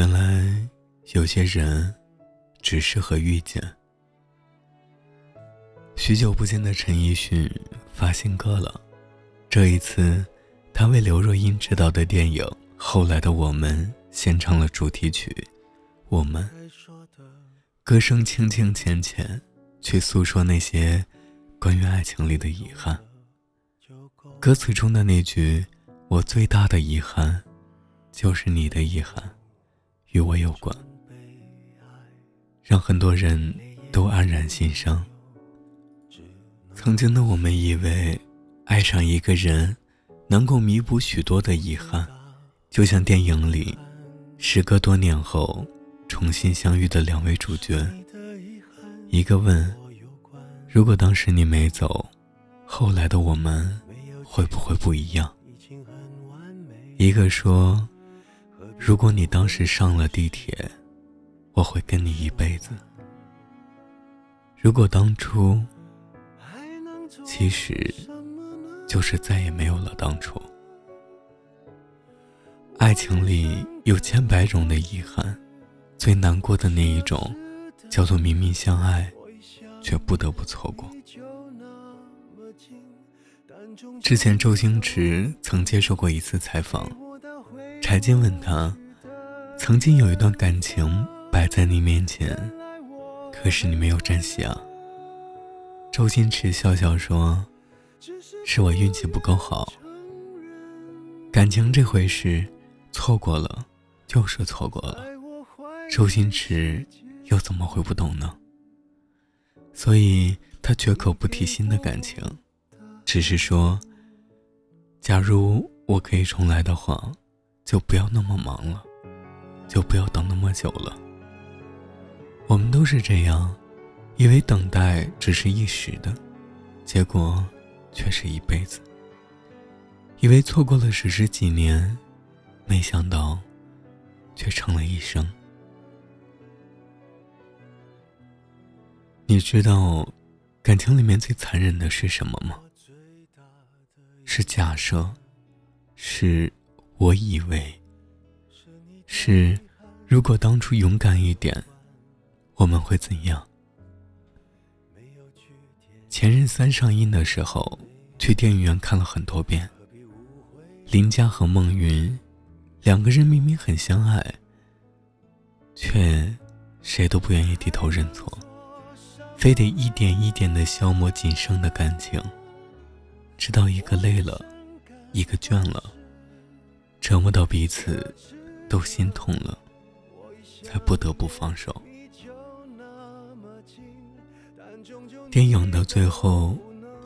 原来有些人只适合遇见。许久不见的陈奕迅发新歌了，这一次，他为刘若英执导的电影《后来的我们》献唱了主题曲《我们》，歌声轻轻浅浅，去诉说那些关于爱情里的遗憾。歌词中的那句“我最大的遗憾，就是你的遗憾，与我有关”，让很多人都黯然心伤。曾经的我们以为，爱上一个人，能够弥补许多的遗憾，就像电影里，时隔多年后重新相遇的两位主角。一个问：“如果当时你没走，后来的我们会不会不一样？”一个说：“如果你当时上了地铁，我会跟你一辈子。”如果当初。其实，就是再也没有了当初。爱情里有千百种的遗憾，最难过的那一种，叫做明明相爱，却不得不错过。之前周星驰曾接受过一次采访，柴静问他：“曾经有一段感情摆在你面前，可是你没有珍惜啊？”周星驰笑笑说：“是我运气不够好。感情这回事，错过了就是错过了。周星驰又怎么会不懂呢？所以他绝口不提新的感情，只是说：假如我可以重来的话，就不要那么忙了，就不要等那么久了。我们都是这样。”以为等待只是一时的，结果却是一辈子。以为错过了只是几年，没想到却成了一生。你知道感情里面最残忍的是什么吗？是假设，是我以为，是如果当初勇敢一点，我们会怎样？《前任三》上映的时候，去电影院看了很多遍。林佳和孟云两个人明明很相爱，却谁都不愿意低头认错，非得一点一点的消磨仅剩的感情，直到一个累了，一个倦了，折磨到彼此都心痛了，才不得不放手。电影的最后，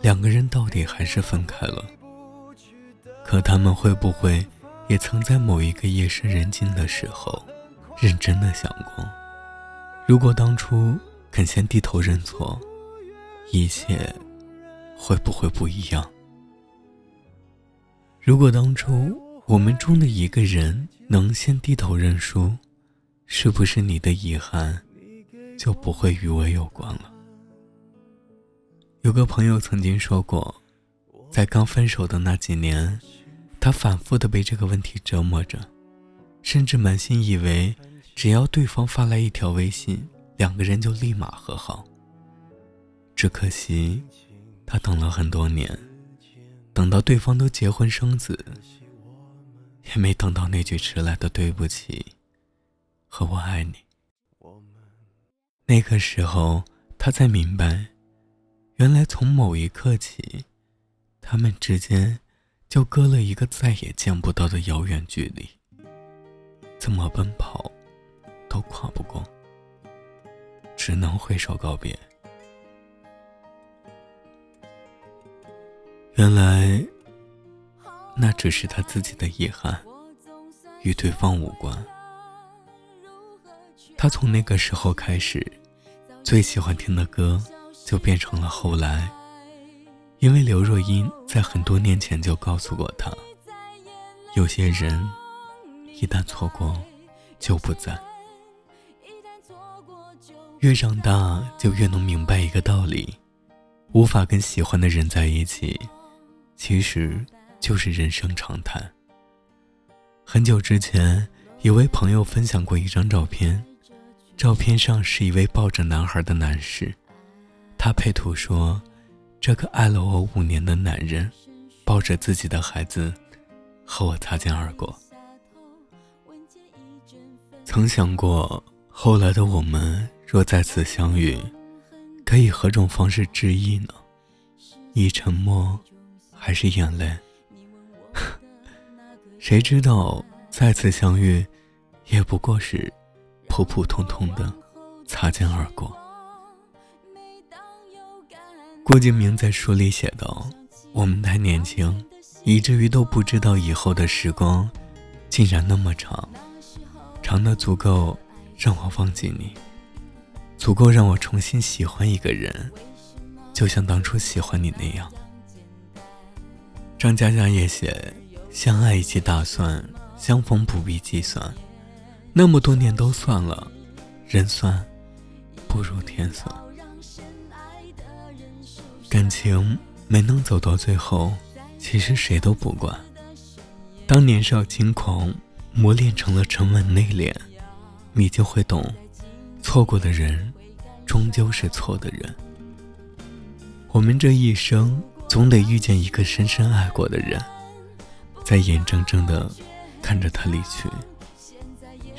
两个人到底还是分开了。可他们会不会也曾在某一个夜深人静的时候，认真的想过，如果当初肯先低头认错，一切会不会不一样？如果当初我们中的一个人能先低头认输，是不是你的遗憾就不会与我有关了？有个朋友曾经说过，在刚分手的那几年，他反复的被这个问题折磨着，甚至满心以为只要对方发来一条微信，两个人就立马和好。只可惜，他等了很多年，等到对方都结婚生子，也没等到那句迟来的对不起和我爱你。那个时候，他才明白。原来从某一刻起，他们之间就隔了一个再也见不到的遥远距离，怎么奔跑都跨不过，只能挥手告别。原来那只是他自己的遗憾，与对方无关。他从那个时候开始，最喜欢听的歌。就变成了后来，因为刘若英在很多年前就告诉过他，有些人一旦错过就不在。越长大就越能明白一个道理：无法跟喜欢的人在一起，其实就是人生常态。很久之前，一位朋友分享过一张照片，照片上是一位抱着男孩的男士，他配图说：“这个爱了我五年的男人，抱着自己的孩子，和我擦肩而过。”曾想过，后来的我们若再次相遇，可以何种方式致意呢？以沉默，还是眼泪？谁知道再次相遇？也不过是普普通通的擦肩而过。郭敬明在书里写道：“我们太年轻，以至于都不知道以后的时光竟然那么长，长的足够让我忘记你，足够让我重新喜欢一个人，就像当初喜欢你那样。”张嘉佳也写：“相爱一起打算，相逢不必计算。”那么多年都算了，人算不如天算。感情没能走到最后，其实谁都不管。当年少轻狂磨练成了沉稳内敛，你就会懂，错过的人终究是错的人。我们这一生总得遇见一个深深爱过的人，在眼睁睁的看着他离去。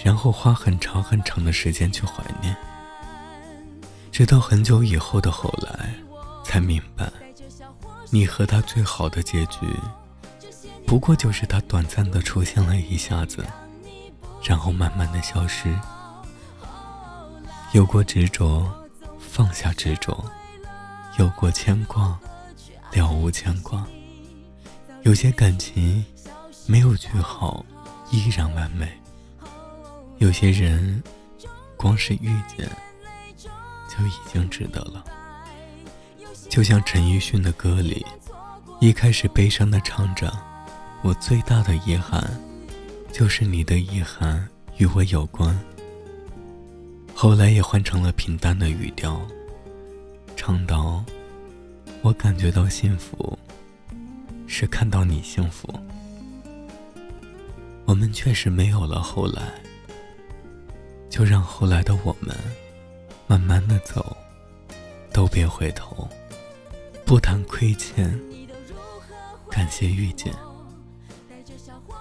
然后花很长很长的时间去怀念，直到很久以后的后来，才明白，你和他最好的结局，不过就是他短暂的出现了一下子，然后慢慢的消失。有过执着，放下执着；有过牵挂，了无牵挂。有些感情，没有句号，依然完美。有些人，光是遇见就已经值得了。就像陈奕迅的歌里，一开始悲伤的唱着：“我最大的遗憾，就是你的遗憾与我有关。”后来也换成了平淡的语调，唱到：“我感觉到幸福，是看到你幸福。”我们确实没有了后来。就让后来的我们慢慢的走，都别回头，不谈亏欠，感谢遇见。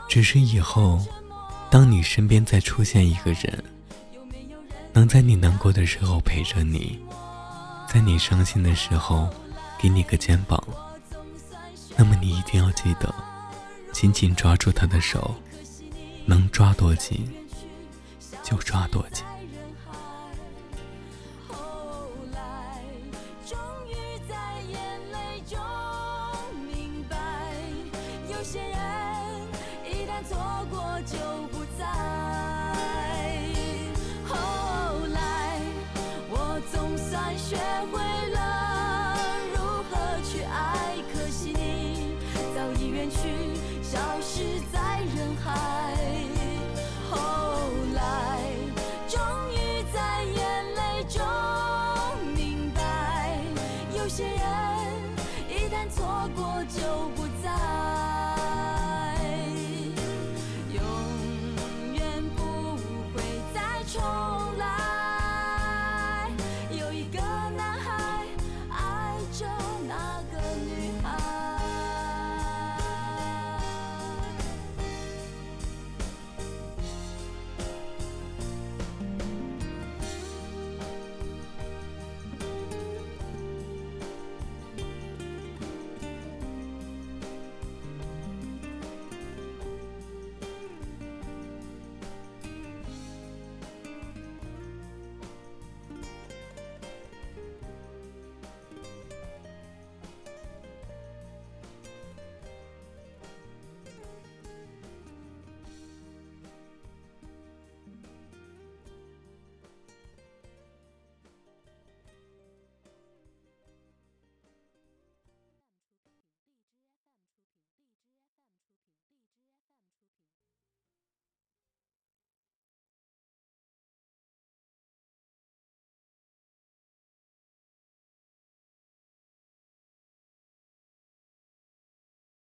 只是以后，当你身边再出现一个人，能在你难过的时候陪着你，在你伤心的时候给你个肩膀，那么你一定要记得，紧紧抓住他的手，能抓多紧。就抓多紧。